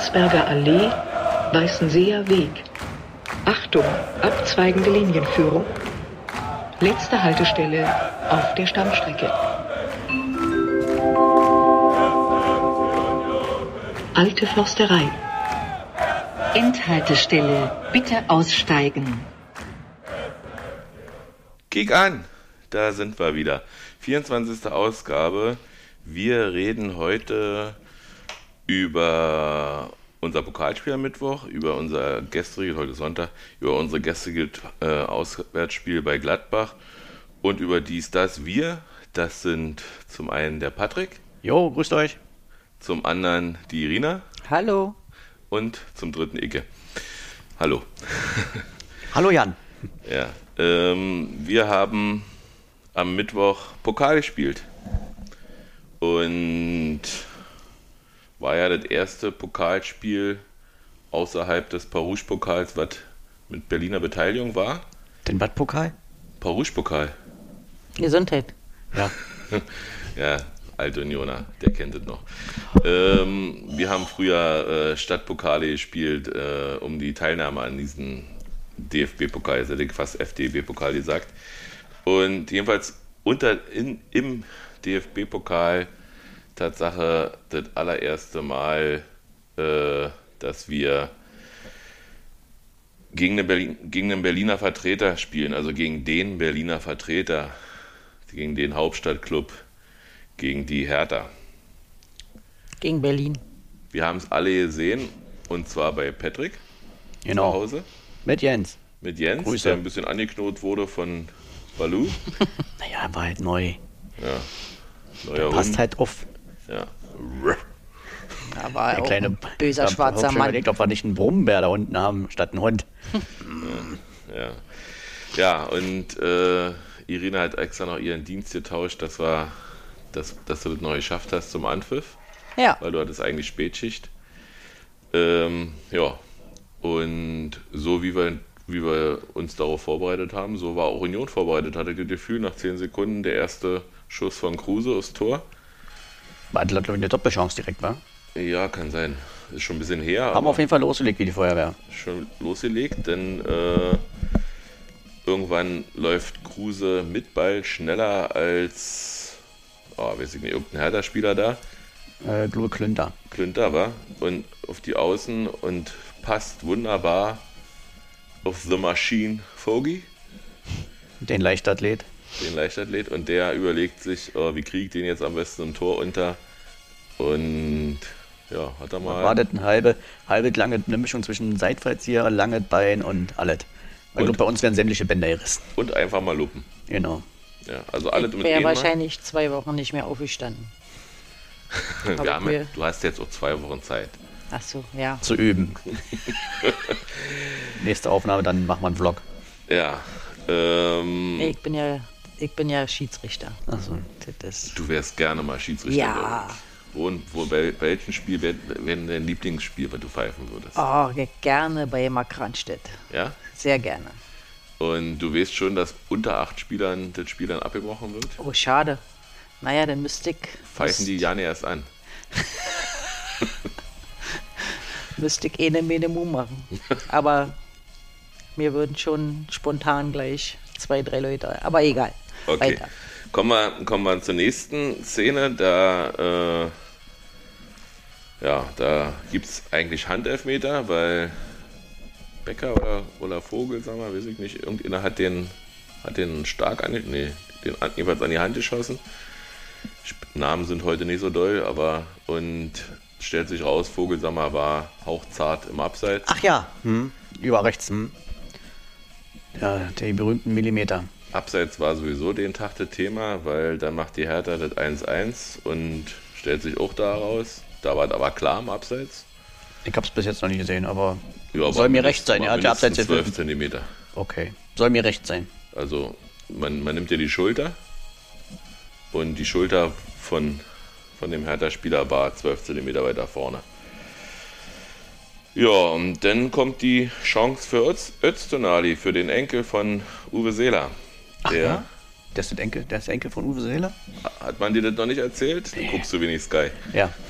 Landsberger Allee, Weißenseer Weg. Achtung, abzweigende Linienführung. Letzte Haltestelle auf der Stammstrecke. Alte Försterei. Endhaltestelle. Bitte aussteigen. Kick an! Da sind wir wieder. 24. Ausgabe. Wir reden heute über unser Pokalspiel am Mittwoch, über unser gestriges, heute Sonntag, über unser gestriges äh, Auswärtsspiel bei Gladbach und über dies, das, wir. Das sind zum einen der Patrick. Jo, grüßt euch. Zum anderen die Irina. Hallo. Und zum dritten Icke. Hallo. Hallo Jan. Ja, ähm, wir haben am Mittwoch Pokal gespielt. Und war ja das erste Pokalspiel außerhalb des Parouche-Pokals, was mit Berliner Beteiligung war. Den Badpokal? Parouche-Pokal. Gesundheit. Ja. ja, alte Unioner, der kennt es noch. Ähm, wir haben früher äh, Stadtpokale gespielt, äh, um die Teilnahme an diesen DFB-Pokal, jetzt hätte ich fast FDB-Pokal gesagt. Und jedenfalls unter, in, im DFB-Pokal Tatsache das allererste Mal, äh, dass wir gegen, eine Berlin, gegen einen Berliner Vertreter spielen, also gegen den Berliner Vertreter, gegen den Hauptstadtclub, gegen die Hertha. Gegen Berlin. Wir haben es alle gesehen und zwar bei Patrick Genau. zu Hause Mit Jens. mit Jens, Grüße. der ein bisschen angeknotet wurde von Balu. Naja, war halt neu. Ja. Neuer Passt Hund. halt auf. Ja. Da war Der auch kleine ein böser schwarzer Mann. überlegt, ob wir nicht einen Brummbär da unten haben, statt einen Hund. Ja, ja und äh, Irina hat extra noch ihren Dienst getauscht, dass, wir, dass, dass du das noch geschafft hast zum Anpfiff, Ja. weil du hattest eigentlich Spätschicht. Ähm, ja, und so wie wir, wie wir uns darauf vorbereitet haben, so war auch Union vorbereitet. Hatte das Gefühl, nach 10 Sekunden der erste Schuss von Kruse aufs Tor. War, glaube ich, eine Doppelchance direkt, war. Ja, kann sein. Ist schon ein bisschen her, Haben auf jeden Fall losgelegt wie die Feuerwehr. schon losgelegt, denn äh, irgendwann läuft Kruse mit Ball schneller als, oh, weiß ich nicht, irgendein Hertha-Spieler da, Äh, Glue Klünter. Klünter war, und auf die Außen und passt wunderbar auf The Machine Fogi, Den Leichtathlet. Den Leichtathlet, und der überlegt sich, oh, wie kriege ich den jetzt am besten im Tor unter und ja, hat er mal... Wartet eine halbe, halbe lange eine Mischung zwischen Seitfallzieher, lange Bein und alles. Ich Und? glaube, bei uns werden sämtliche Bänder gerissen. Und einfach mal lupen. Genau. Ja, also alles Ich mit wäre einem Mal. wahrscheinlich zwei Wochen nicht mehr aufgestanden. Wir haben, du hast jetzt auch zwei Wochen Zeit. Ach so, ja. Zu üben. Nächste Aufnahme, dann machen wir einen Vlog. Ja. Ähm, Nee, ich bin ja, ich bin ja Schiedsrichter. Ist, Du wärst gerne mal Schiedsrichter. Ja. und wo, bei, bei welchem Spiel wäre wär dein Lieblingsspiel, was du pfeifen würdest? oh, gerne bei Mark Kranstedt. Ja? Sehr gerne. Und du weißt schon, dass unter acht Spielern das Spiel dann abgebrochen wird? Oh, schade. Naja, dann müsste ich, Pfeifen die ja nicht erst an. müsste ich eine Mene Mu machen. Aber mir würden schon spontan gleich zwei, drei Leute. Aber egal. Okay. Weiter. Kommen wir, kommen wir zur nächsten Szene. Da, äh, ja, da gibt es eigentlich Handelfmeter, weil Becker oder, oder Vogel, sagen wir, weiß ich nicht, irgendeiner hat den, hat den stark an, nee, den an, jeweils an die Hand geschossen. Namen sind heute nicht so doll, aber und stellt sich raus, Vogelsammer war hauchzart im Abseits. Ach ja, hm. über rechts. Hm. Ja, die berühmten Millimeter. Abseits war sowieso den Tag das Thema, weil dann macht die Hertha das 1-1 und stellt sich auch da raus. Da war es aber klar im Abseits. Ich hab's bis jetzt noch nicht gesehen, aber Ja, aber soll mir recht sein. Er hat ja abseits mindestens jetzt 12 Zentimeter. Okay, soll mir recht sein. Also man, man nimmt ja die Schulter und die Schulter von, von dem Hertha-Spieler war 12 Zentimeter weiter vorne. Ja, und dann kommt die Chance für Öz, Öztunali, für den Enkel von Uwe Seeler. Der, ja? Der ist, der, Enkel, der ist Enkel von Uwe Seeler? Hat man dir das noch nicht erzählt? Du guckst so wenig Sky. Ja.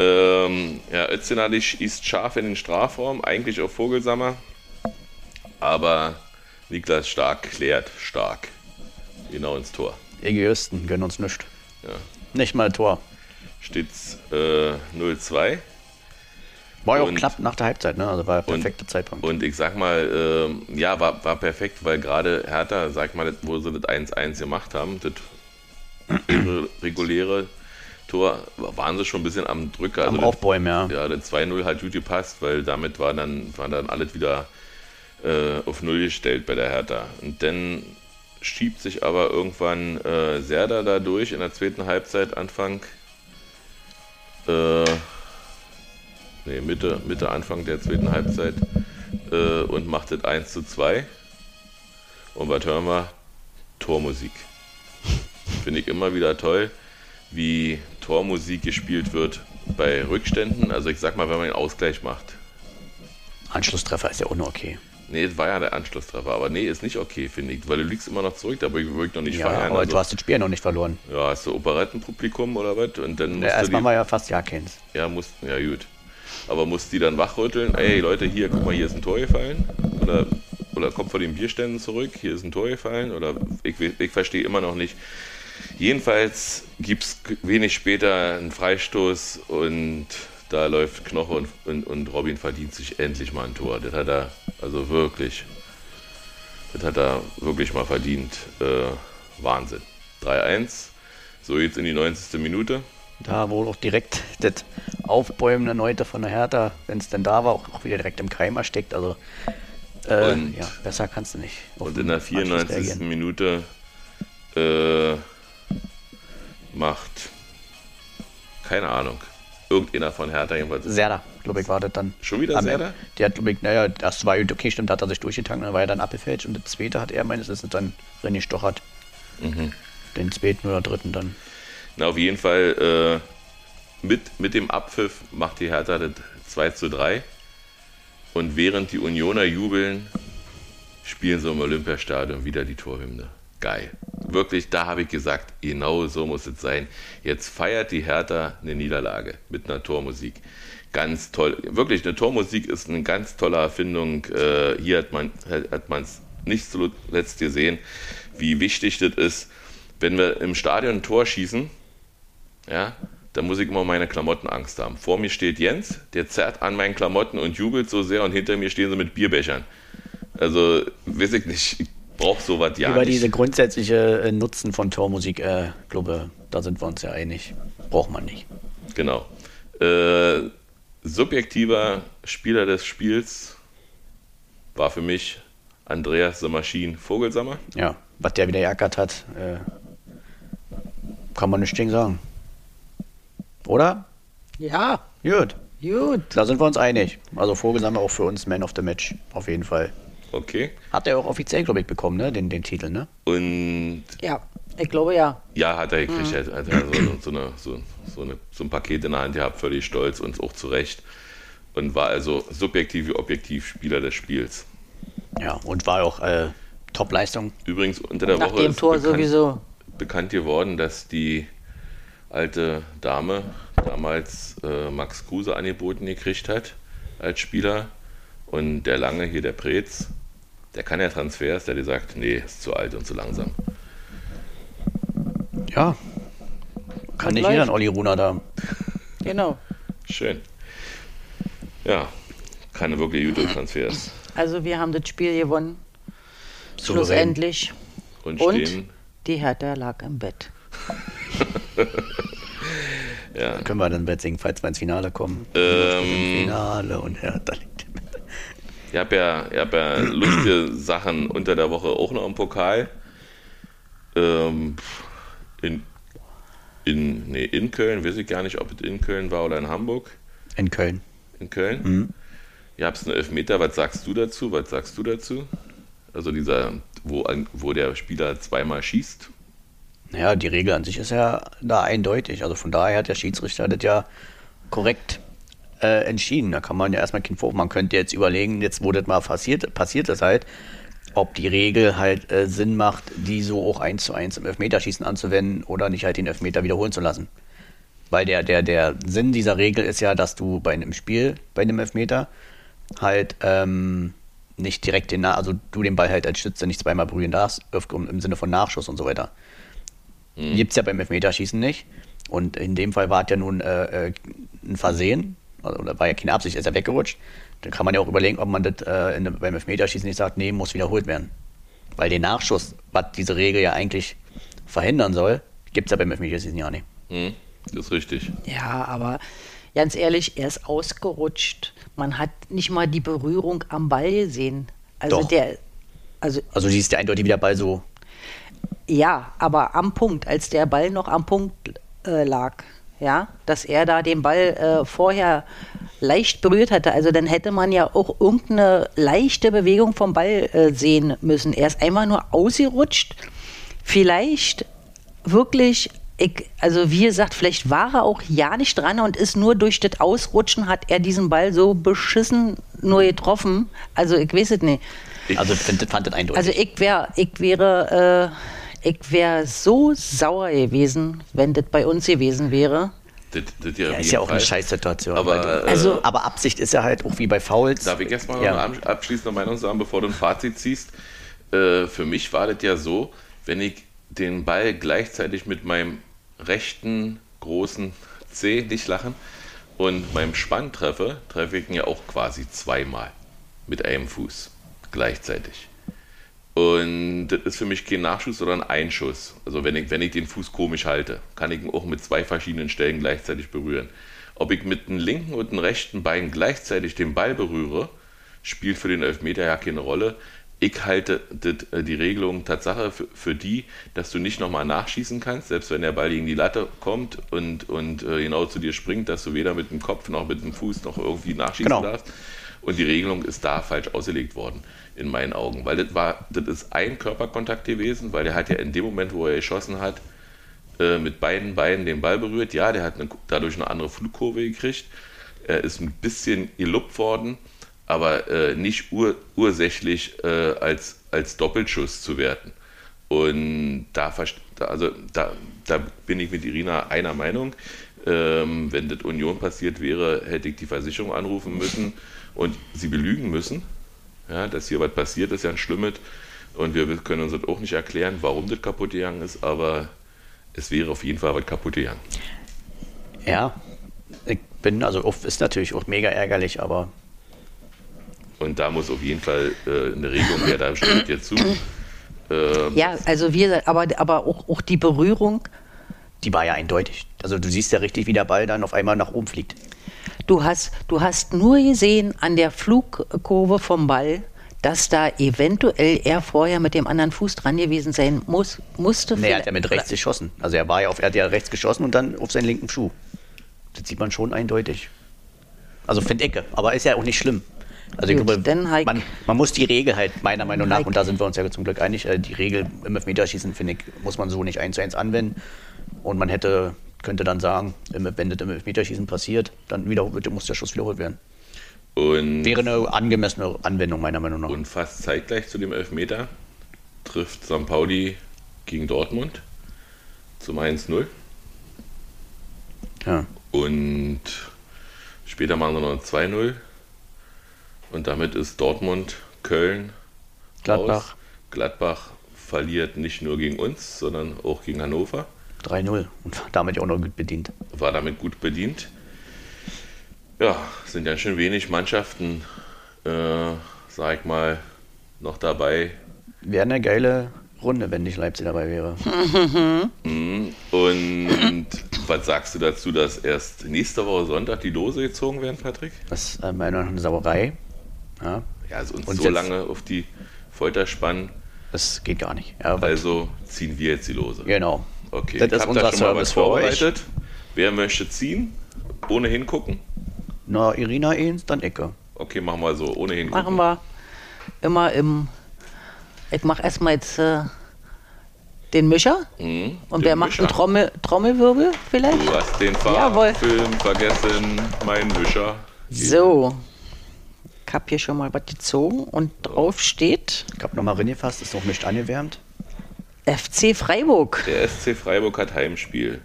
Ähm, ja, Özdenali schießt scharf in den Strafraum, eigentlich auf Vogelsammer. Aber Niklas Stark klärt stark. Genau ins Tor. Egoisten gönnen uns nichts. Ja. Nicht mal ein Tor. Steht's äh, 0-2. War ja auch knapp nach der Halbzeit, ne? Also war der Und- perfekte Zeitpunkt. Und ich sag mal, ähm, ja, war, war perfekt, weil gerade Hertha, sag mal, wo sie das 1-1 gemacht haben, das reguläre Tor, waren sie schon ein bisschen am Drücker. Am das- Aufbäumen, ja. Ja, der 2-0 hat gut gepasst, weil damit war dann, war dann alles wieder äh, auf Null gestellt bei der Hertha. Und dann schiebt sich aber irgendwann äh, Serda da durch in der zweiten Halbzeit, Anfang, äh, nee, Mitte, Mitte, Anfang der zweiten Halbzeit äh, und macht das 1 zu 2. Und was hören wir? Tormusik. Finde ich immer wieder toll, wie Tormusik gespielt wird bei Rückständen. Also ich sag mal, wenn man einen Ausgleich macht. Anschlusstreffer ist ja auch nur okay. Nee, es war ja der Anschlusstreffer, aber nee, ist nicht okay, finde ich, weil du liegst immer noch zurück, da würde ich noch nicht Ja, feiern. aber also, du hast das Spiel ja noch nicht verloren. ja, hast du Operettenpublikum oder was? Und dann musst Ja, erstmal war ja fast ja keins. ja, musst, ja gut. Aber musst die dann wachrütteln, ey Leute, hier, guck mal, hier ist ein Tor gefallen. Oder, oder kommt vor den Bierständen zurück, hier ist ein Tor gefallen. Oder ich, ich verstehe immer noch nicht. Jedenfalls gibt es wenig später einen Freistoß und da läuft Knoche und, und, und Robin verdient sich endlich mal ein Tor. Das hat er, also wirklich, das hat er wirklich mal verdient. Äh, Wahnsinn. 3-1. So jetzt in die 90. Minute. Da wohl auch direkt das Aufbäumen der Neute von der Hertha, wenn es denn da war, auch, auch wieder direkt im Keim erstickt. Also äh, ja, besser kannst du nicht. Und in der Anschluss 94. reagieren. Minute äh, macht, keine Ahnung, irgendeiner von Hertha jedenfalls. Serda, glaube ich, war das dann. Schon wieder Serda? Der hat, glaube ich, naja, das war okay, stimmt, hat er sich durchgetankt, dann war er dann abgefälscht und das zweite hat er meines Wissens dann René Stochert. Mhm. Den zweiten oder dritten dann. Na, auf jeden Fall äh, mit, mit dem Abpfiff macht die Hertha das 2 zu 3. Und während die Unioner jubeln, spielen sie im Olympiastadion wieder die Torhymne. Geil. Wirklich, da habe ich gesagt, genau so muss es sein. Jetzt feiert die Hertha eine Niederlage mit einer Tormusik. Ganz toll. Wirklich, eine Tormusik ist eine ganz tolle Erfindung. Äh, hier hat man hat es nicht zuletzt gesehen, wie wichtig das ist, wenn wir im Stadion ein Tor schießen, ja, da muss ich immer meine Klamotten Angst haben. Vor mir steht Jens, der zerrt an meinen Klamotten und jubelt so sehr und hinter mir stehen sie mit Bierbechern. Also, weiß ich nicht, ich brauche sowas ja Über nicht. diese grundsätzliche äh, Nutzen von Tormusik, äh, glaube, da sind wir uns ja einig. Braucht man nicht. Genau. Äh, subjektiver Spieler des Spiels war für mich Andreas the Machine Vogelsammer. Ja, was der wieder hat, äh, kann man nicht gegen sagen. Oder? Ja, Gut, gut. da sind wir uns einig. Also Vogelsammer auch für uns Man of the Match, auf jeden Fall. Okay. Hat er auch offiziell, glaube ich, bekommen, ne? Den, den Titel, ne? Und Ja, ich glaube ja. ja, hat er gekriegt. Er hat er so, so, eine, so, so, eine, so ein Paket in der Hand gehabt, völlig stolz und auch zu Recht. Und war also subjektiv wie objektiv Spieler des Spiels. Ja, und war auch äh, Top-Leistung. Übrigens unter der Nach Woche dem ist Tor bekannt, sowieso. bekannt geworden, dass die alte Dame damals äh, Max Kruse angeboten gekriegt hat als Spieler. Und der Lange hier, der Preetz, der kann ja Transfers, der hat gesagt, nee, ist zu alt und zu langsam. Ja. Kann nicht jeder einen Olli Runa da. Genau. Schön. Ja, keine wirklich gute Transfers. Also wir haben das Spiel gewonnen. Souverän. Schlussendlich. Und, Und die Hertha lag im Bett. ja. Können wir dann bald singen, falls wir ins Finale kommen. Ähm, Finale und Hertha liegt im Bett. Ich habe ja, ich hab ja lustige Sachen unter der Woche auch noch im Pokal. Ähm, in, in, nee, in Köln, weiß ich gar nicht, ob es in Köln war oder in Hamburg. In Köln. In Köln. Mhm. Ihr habt einen Elfmeter, was sagst du dazu? Was sagst du dazu? Also dieser, wo, wo der Spieler zweimal schießt. Naja, die Regel an sich ist ja da eindeutig. Also von daher hat der Schiedsrichter das ja korrekt äh, entschieden. Da kann man ja erstmal keinen Vorwurf. Man könnte jetzt überlegen, jetzt wo das mal passiert, passiert ist halt, ob die Regel halt äh, Sinn macht, die so auch eins zu eins im Elfmeterschießen anzuwenden oder nicht halt den Elfmeter wiederholen zu lassen. Weil der, der, der Sinn dieser Regel ist ja, dass du bei einem Spiel, bei einem Elfmeter, halt ähm, nicht direkt den, also du den Ball halt als Stütze nicht zweimal berühren darfst, im Sinne von Nachschuss und so weiter. Gibt es ja beim Elfmeterschießen nicht. Und in dem Fall war es ja nun äh, äh, ein Versehen, also, oder war ja keine Absicht, ist er weggerutscht. Dann kann man ja auch überlegen, ob man das äh, in, beim Elfmeterschießen nicht sagt, nee, muss wiederholt werden. Weil den Nachschuss, was diese Regel ja eigentlich verhindern soll, gibt es ja beim Elfmeterschießen ja nicht. Hm, das ist richtig. Ja, aber ganz ehrlich, er ist ausgerutscht. Man hat nicht mal die Berührung am Ball gesehen. Also Doch. der, also Also siehst du eindeutig, wie der Ball so. Ja, aber am Punkt, als der Ball noch am Punkt äh, lag, ja, dass er da den Ball äh, vorher leicht berührt hatte, also dann hätte man ja auch irgendeine leichte Bewegung vom Ball äh, sehen müssen. Er ist einmal nur ausgerutscht, vielleicht wirklich, ich, also wie gesagt, vielleicht war er auch ja nicht dran und ist nur durch das Ausrutschen hat er diesen Ball so beschissen nur getroffen. Also ich weiß es nicht. Also ich find, fand das eindeutig. Also ich wäre, ich wäre, äh, ich wäre so sauer gewesen, wenn das bei uns gewesen wäre. Das, das ja, ist ja auch eine. Scheißsituation. Aber, weil- äh, Also- aber Absicht ist ja halt auch wie bei Fouls. Darf ich erstmal noch ja. eine abschließende Meinung sagen, bevor du ein Fazit ziehst? Äh, für mich war das ja so, wenn ich den Ball gleichzeitig mit meinem rechten großen C, nicht lachen, und meinem Spann treffe, treffe ich ihn ja auch quasi zweimal mit einem Fuß gleichzeitig. Und das ist für mich kein Nachschuss, sondern Einschuss. Also wenn ich, wenn ich den Fuß komisch halte, kann ich ihn auch mit zwei verschiedenen Stellen gleichzeitig berühren. Ob ich mit dem linken und dem rechten Bein gleichzeitig den Ball berühre, spielt für den Elfmeter ja keine Rolle. Ich halte äh, die Regelung Tatsache für, für die, dass du nicht nochmal nachschießen kannst, selbst wenn der Ball gegen die Latte kommt und, und äh, genau zu dir springt, dass du weder mit dem Kopf noch mit dem Fuß noch irgendwie nachschießen Genau. darfst. Und die Regelung ist da falsch ausgelegt worden, in meinen Augen. Weil das war, das ist ein Körperkontakt gewesen, weil der hat ja in dem Moment, wo er geschossen hat, äh, mit beiden Beinen den Ball berührt. Ja, der hat eine, dadurch eine andere Flugkurve gekriegt. Er ist ein bisschen geluppt worden, aber äh, nicht ur, ursächlich äh, als, als Doppelschuss zu werten. Und da- also da, da bin ich mit Irina einer Meinung. Ähm, wenn das Union passiert wäre, hätte ich die Versicherung anrufen müssen und sie belügen müssen, ja, dass hier was passiert ist, ja ein Schlimmes. Und wir können uns das auch nicht erklären, warum das kaputt gegangen ist, aber es wäre auf jeden Fall was kaputt gegangen. Ja, ich bin, also oft ist natürlich auch mega ärgerlich, aber Und da muss auf jeden Fall äh, eine Regelung her, da stimmt dir zu. Ähm, Ja, also wir, aber, aber auch, auch die Berührung. die war ja eindeutig. Also du siehst ja richtig, wie der Ball dann auf einmal nach oben fliegt. Du hast, du hast nur gesehen an der Flugkurve vom Ball, dass da eventuell er vorher mit dem anderen Fuß dran gewesen sein muss, musste. Nee, er hat ja mit rechts geschossen. Also er war ja auf, er hat ja rechts geschossen und dann auf seinen linken Schuh. Das sieht man schon eindeutig. Also finde ich, aber ist ja auch nicht schlimm. Also ich Gut, glaube, dann halt- man, man muss die Regel halt meiner Meinung nach, Halt- und da sind wir uns ja zum Glück einig, äh, die Regel im Elfmeterschießen, finde ich, muss man so nicht eins zu eins anwenden. Und man hätte, könnte dann sagen, wenn das im Elfmeterschießen passiert, dann wieder, muss der Schuss wiederholt werden. Und, Wäre eine angemessene Anwendung meiner Meinung nach. und fast zeitgleich zu dem Elfmeter trifft St. Pauli gegen Dortmund zum 1-0. Ja. Und später machen sie noch ein 2-0. Und damit ist Dortmund, Köln, Gladbach. raus. Gladbach verliert nicht nur gegen uns, sondern auch gegen Hannover. 3-0 und damit ja auch noch gut bedient. War damit gut bedient. Ja, sind ja schon wenig Mannschaften, äh, sag ich mal, noch dabei. Wäre eine geile Runde, wenn nicht Leipzig dabei wäre. Und was sagst du dazu, dass erst nächste Woche Sonntag die Lose gezogen werden, Patrick? Das ist äh, meiner Meinung nach eine Sauerei. Ja, Ja, also uns Und so lange auf die Folter spannen. das geht gar nicht. Ja, Also ziehen wir jetzt die Lose. genau. Okay, Das ich ist unser da schon mal Service was für euch. vorbereitet. Wer möchte ziehen? Ohne hingucken? Na, Irina eins, dann Ecke. Okay, machen wir so, ohne hingucken. Machen wir immer im. Ich mache erstmal jetzt äh, den Mischer. Mhm, Und den wer macht Mischer. einen Trommel, Trommelwirbel vielleicht? Du hast den Jawohl. Farbfilm vergessen, mein Mischer. So. Ich habe hier schon mal was gezogen und drauf steht Ich hab nochmal reingefasst, ist noch nicht angewärmt. FC Freiburg. Der SC Freiburg hat Heimspiel.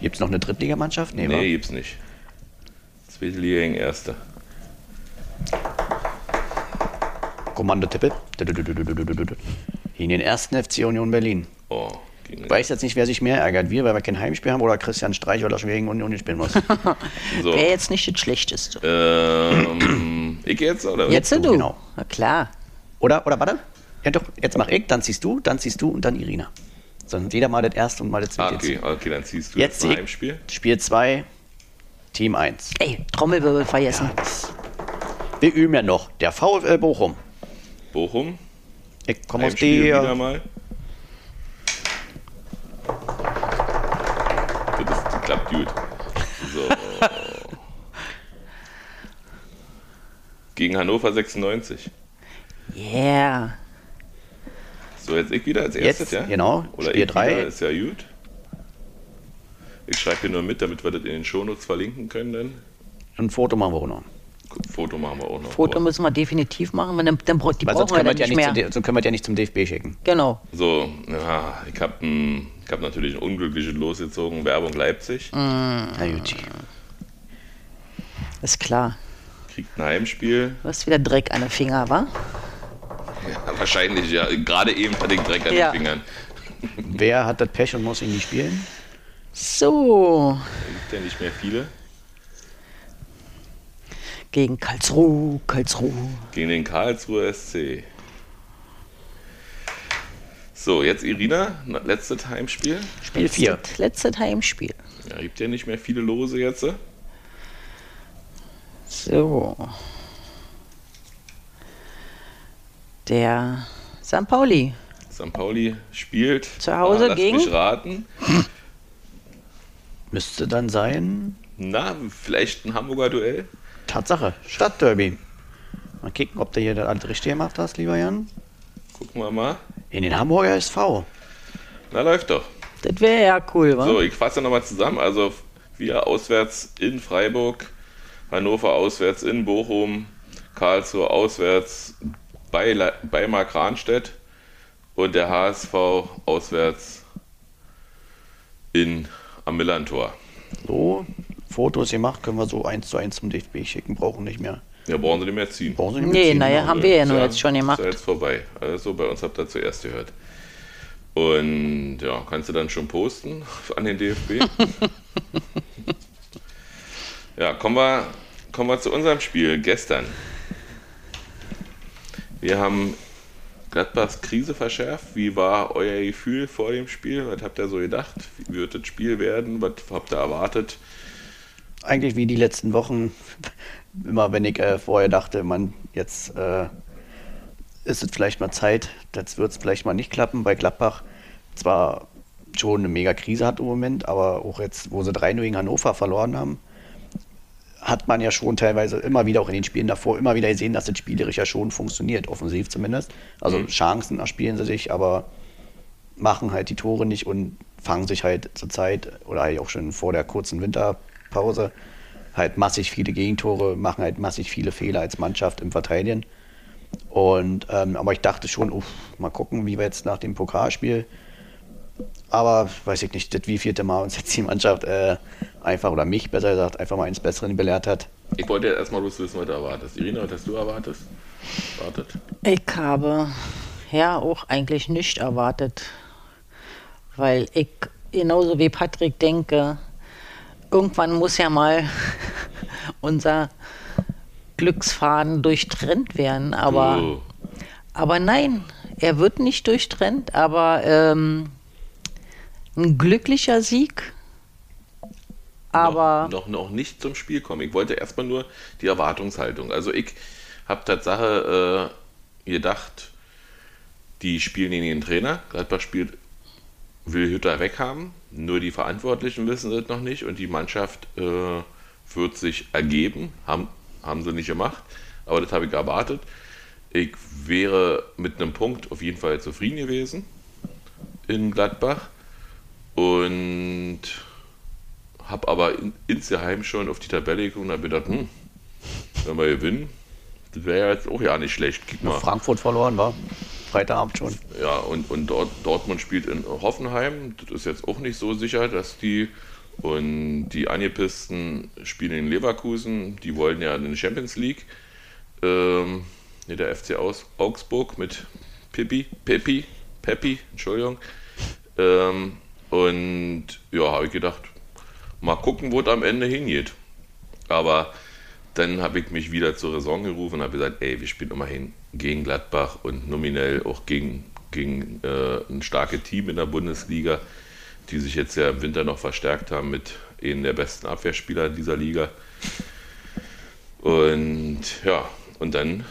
Gibt es noch eine Drittligamannschaft? Nee, wa? Nee, gibt's nicht. Zweite Liga gegen Erste. Kommando Tippe. Gegen den ersten FC Union Berlin. Oh, gegen Ich weiß jetzt nicht, wer sich mehr ärgert. Wir, weil wir kein Heimspiel haben oder Christian Streich oder Schweden und Union spielen muss. so. Wäre jetzt nicht das Schlechteste. Ähm, ich jetzt, oder? Jetzt du, du. genau. Na klar. Oder, oder warte. Ja doch, jetzt mach ich, dann ziehst du, dann ziehst du und dann Irina. Sondern jeder mal das erste und mal das Ah, zweite. okay, okay, dann ziehst du Jetzt jetzt. Heimspiel. Spiel 2, Team 1. Ey, Trommelwirbel vergessen. Wir üben ja noch. Der VfL Bochum. Bochum. Ich komme aus Heimspiel wieder der. mal. Das, ist, das klappt gut. So. Gegen Hannover 96. Yeah. So, jetzt ich wieder als erstes, Jetzt, ja? genau, Oder Spiel ich drei. wieder, ist ja gut. Ich schreibe hier nur mit, damit wir das in den Shownotes verlinken können dann. Ein Foto machen wir auch noch. Foto machen wir auch noch. Foto müssen wir definitiv machen, wenn dann, dann, die Weil sonst brauchen wir können, wir dann ja nicht mehr. zum, sonst können wir ja nicht zum DFB schicken. Genau. So, ja, ich habe hab natürlich ein unglückliches losgezogen. Werbung Leipzig. Mhm. Na gut. Ist klar. Kriegt ein Heimspiel. Du hast wieder Dreck an den Finger, wa? Ja, wahrscheinlich, ja. Gerade eben hatte ich Dreck an Ja. den Fingern. Wer hat das Pech und muss ihn nicht spielen? So. Da gibt ja nicht mehr viele. Gegen Karlsruhe, Karlsruhe. Gegen den Karlsruher SC. So, jetzt Irina, na- letztes Heimspiel. Spiel 4. Letztes, letztes Heimspiel. Ja, gibt ja nicht mehr viele Lose jetzt. So. Der St. Pauli. St. Pauli spielt. Zu Hause Ah, lass gegen? mich raten. Müsste dann sein. Na, vielleicht ein Hamburger Duell? Tatsache. Stadtderby. Mal kicken, ob du hier das alles richtig gemacht hast, lieber Jan. Gucken wir mal. In den Hamburger SV. Na, läuft doch. Das wäre ja cool, wa? So, ich fasse nochmal zusammen. Also, wir auswärts in Freiburg, Hannover auswärts in Bochum, Karlsruhe auswärts bei, bei Mark Rahnstedt und der HSV auswärts in, am Millantor. So, Fotos gemacht, können wir so eins zu eins zum DFB schicken, brauchen nicht mehr. Ja, brauchen Sie nicht mehr ziehen. Brauchen Sie nicht mehr Nee, ziehen. naja, haben wir ja nur jetzt schon gemacht. Ist ja jetzt vorbei. Also bei uns habt ihr zuerst gehört. Und ja, kannst du dann schon posten an den DFB? ja, kommen wir, kommen wir zu unserem Spiel gestern. Wir haben Gladbachs Krise verschärft. Wie war euer Gefühl vor dem Spiel? Was habt ihr so gedacht? Wie wird das Spiel werden? Was habt ihr erwartet? Eigentlich wie die letzten Wochen, immer wenn ich äh, vorher dachte, man, jetzt äh, ist es vielleicht mal Zeit, jetzt wird es vielleicht mal nicht klappen bei Gladbach. Zwar schon eine mega Krise hat im Moment, aber auch jetzt, wo sie 3-0 gegen Hannover verloren haben, hat man ja schon teilweise immer wieder, auch in den Spielen davor, immer wieder gesehen, dass das spielerisch ja schon funktioniert, offensiv zumindest. Also Chancen erspielen sie sich, aber machen halt die Tore nicht und fangen sich halt zur Zeit oder halt auch schon vor der kurzen Winterpause halt massig viele Gegentore, machen halt massig viele Fehler als Mannschaft im Verteidigen. Und ähm, aber ich dachte schon, uff, mal gucken, wie wir jetzt nach dem Pokalspiel. Aber weiß ich nicht, das wievielte Mal uns jetzt die Mannschaft äh, einfach oder mich besser gesagt einfach mal ins Besseren belehrt hat. Ich wollte jetzt erstmal bloß wissen, was du erwartest. Irina, was hast du erwartet? Wartet. Ich habe ja auch eigentlich nicht erwartet, weil ich genauso wie Patrick denke, irgendwann muss ja mal unser Glücksfaden durchtrennt werden, aber, Du, aber nein, er wird nicht durchtrennt, aber ähm, ein glücklicher Sieg. Aber noch, noch, noch nicht zum Spiel kommen. Ich wollte erstmal nur die Erwartungshaltung. Also ich habe Tatsache äh, gedacht, die spielen gegen den Trainer. Gladbach spielt, will Hütter weghaben. Nur die Verantwortlichen wissen das noch nicht und die Mannschaft äh, wird sich ergeben. Haben, haben sie nicht gemacht, aber das habe ich erwartet. Ich wäre mit einem Punkt auf jeden Fall zufrieden gewesen in Gladbach und habe aber in, insgeheim schon auf die Tabelle geguckt und habe gedacht, hm, wenn wir gewinnen, das wäre ja jetzt auch ja nicht schlecht. Mal. Frankfurt verloren war. Freitagabend schon. Ja, und, und dort, Dortmund spielt in Hoffenheim. Das ist jetzt auch nicht so sicher, dass die Und die Angepissten spielen in Leverkusen. Die wollen ja in die Champions League. Ähm, nee, der FC aus Augsburg mit Pippi, Peppi, Peppi, Entschuldigung. Ähm, und ja, habe ich gedacht, mal gucken, wo es am Ende hingeht. Aber dann habe ich mich wieder zur Raison gerufen und habe gesagt, ey, wir spielen immerhin gegen Gladbach und nominell auch gegen, gegen äh, ein starkes Team in der Bundesliga, die sich jetzt ja im Winter noch verstärkt haben mit einem der besten Abwehrspieler dieser Liga. Und ja, und dann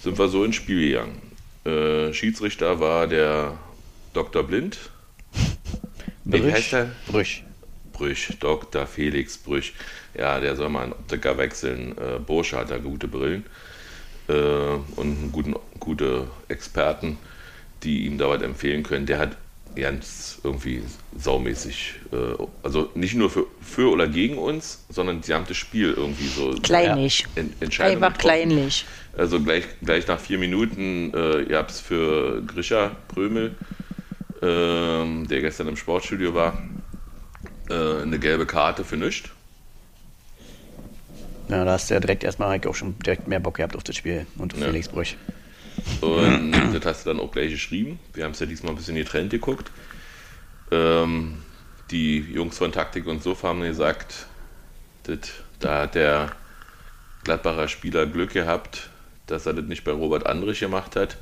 sind wir so ins Spiel gegangen. Äh, Schiedsrichter war der Dr. Blind. Wie Brüch. heißt er? Brüch. Brüch, Dr. Felix Brüch. Ja, der soll mal einen Optiker wechseln. Äh, Bursche hat da gute Brillen äh, und einen guten, gute Experten, die ihm da was empfehlen können. Der hat ganz irgendwie saumäßig, äh, also nicht nur für, für oder gegen uns, sondern das gesamte Spiel irgendwie so. Kleinlich. En Entscheidungen Einfach kleinlich. Also gleich, gleich nach vier Minuten, äh, ihr habt es für Grisha Prömel, ähm, der gestern im Sportstudio war, äh, eine gelbe Karte für nichts. Ja, da hast du ja direkt erstmal auch schon direkt mehr Bock gehabt auf das Spiel und auf Ja. Felix Brüch. Und das hast du dann auch gleich geschrieben. Wir haben es ja diesmal ein bisschen getrennt geguckt. Ähm, die Jungs von Taktik und Sofa haben gesagt, das, da hat der Gladbacher Spieler Glück gehabt, dass er das nicht bei Robert Andrich gemacht hat.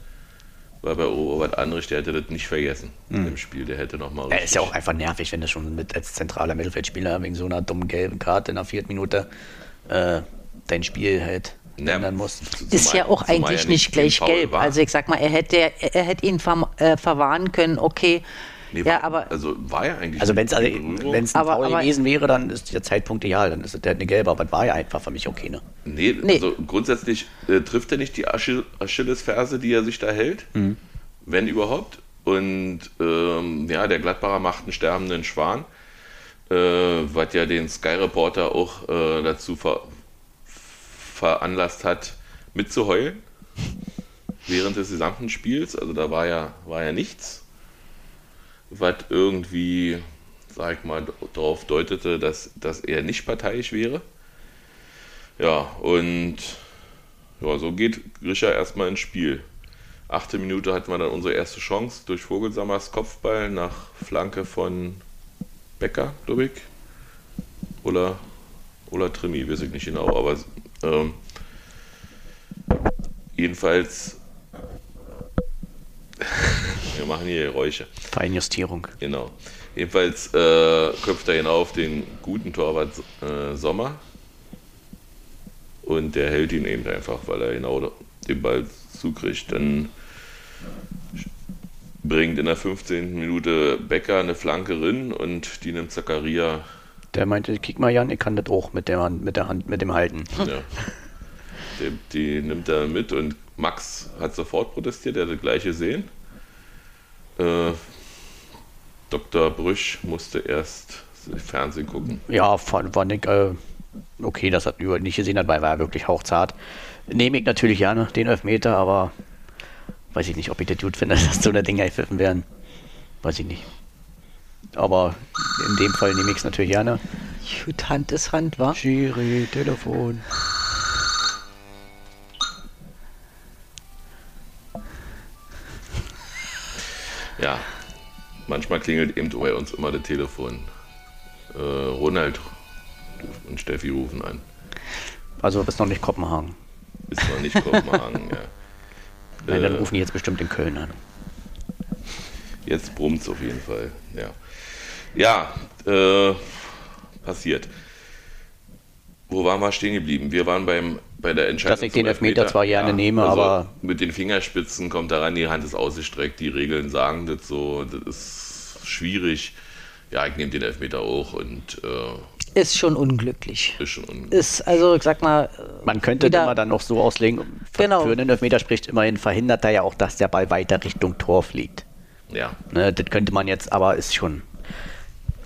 Weil bei Robert Andrich, der hätte das nicht vergessen im Spiel. Der hätte nochmal Er ist ja auch einfach nervig, wenn du schon mit als zentraler Mittelfeldspieler wegen so einer dummen gelben Karte in der vierten Minute äh, dein Spiel halt Ja, ändern musst. Ist zumal- ja auch eigentlich ja nicht gleich gelb. war. Also ich sag mal, er hätte, er, er hätte ihn ver, äh, verwarnen können, okay. Nee, ja, war, aber also war ja eigentlich. Also wenn es also, ein Aber- Foul aber- gewesen wäre, dann ist der Zeitpunkt egal, dann ist es der eine gelbe, aber das war ja einfach für mich okay, ne? Nee, Nee. also grundsätzlich äh, trifft er nicht die Achill Achillesferse, die er sich da hält, wenn überhaupt. Und ähm, ja, der Gladbacher macht einen sterbenden Schwan, äh, was ja den Sky Reporter auch äh, dazu ver veranlasst hat, mitzuheulen während des gesamten Spiels. Also da war ja, war ja nichts, was irgendwie, sag ich mal, darauf deutete, dass, dass er nicht parteiisch wäre. Ja, und ja, so geht Grisha erstmal ins Spiel. Achte Minute hatten wir dann unsere erste Chance durch Vogelsammers Kopfball nach Flanke von Becker, glaube ich. Oder, oder Trimi, weiß ich nicht genau. Aber ähm, jedenfalls, wir machen hier Geräusche. Feinjustierung. Genau. Jedenfalls äh, köpft er genau auf den guten Torwart äh, Sommer. Und der hält ihn eben einfach, weil er genau den Ball zukriegt. Dann bringt in der 15. Minute Becker eine Flanke rin und die nimmt Zakaria. Der meinte, kick mal Jan, ich kann das auch mit der Hand, mit der Hand, mit dem Halten. Ja, die, die nimmt er mit und Max hat sofort protestiert, er hat das gleiche sehen. Äh, Dr. Brüch musste erst Fernsehen gucken. Ja, fand, fand ich äh, okay, dass er über nicht gesehen hat, weil er war wirklich hauchzart. Nehme ich natürlich gerne, den Elfmeter, aber weiß ich nicht, ob ich das gut finde, dass so eine Dinger gepfiffen werden. Weiß ich nicht. Aber in dem Fall nehme ich es natürlich gerne. gut, Hand ist Hand, wa? Schiri, Telefon. Ja, manchmal klingelt eben bei uns immer das Telefon. Äh, Ronald und Steffi rufen an. Also ist noch nicht Kopenhagen. Ist noch nicht Kopenhagen, ja. Nein, dann Äh, rufen die jetzt bestimmt in Köln an. Jetzt brummt es auf jeden Fall, ja. Ja, äh, passiert. Wo waren wir stehen geblieben? Wir waren beim, bei der Entscheidung. Dass ich den zum Elfmeter zwar gerne nehme, also aber- Mit den Fingerspitzen kommt daran, die Hand ist ausgestreckt, die Regeln sagen das so, das ist schwierig. Ja, ich nehme den Elfmeter auch und äh, Ist schon unglücklich. ist schon un Ist, also ich sag mal, Man könnte wieder- das immer dann noch so auslegen, für, Genau. für einen Elfmeter spricht immerhin verhindert er ja auch, dass der Ball weiter Richtung Tor fliegt. ja. Ne, das könnte man jetzt, aber ist schon.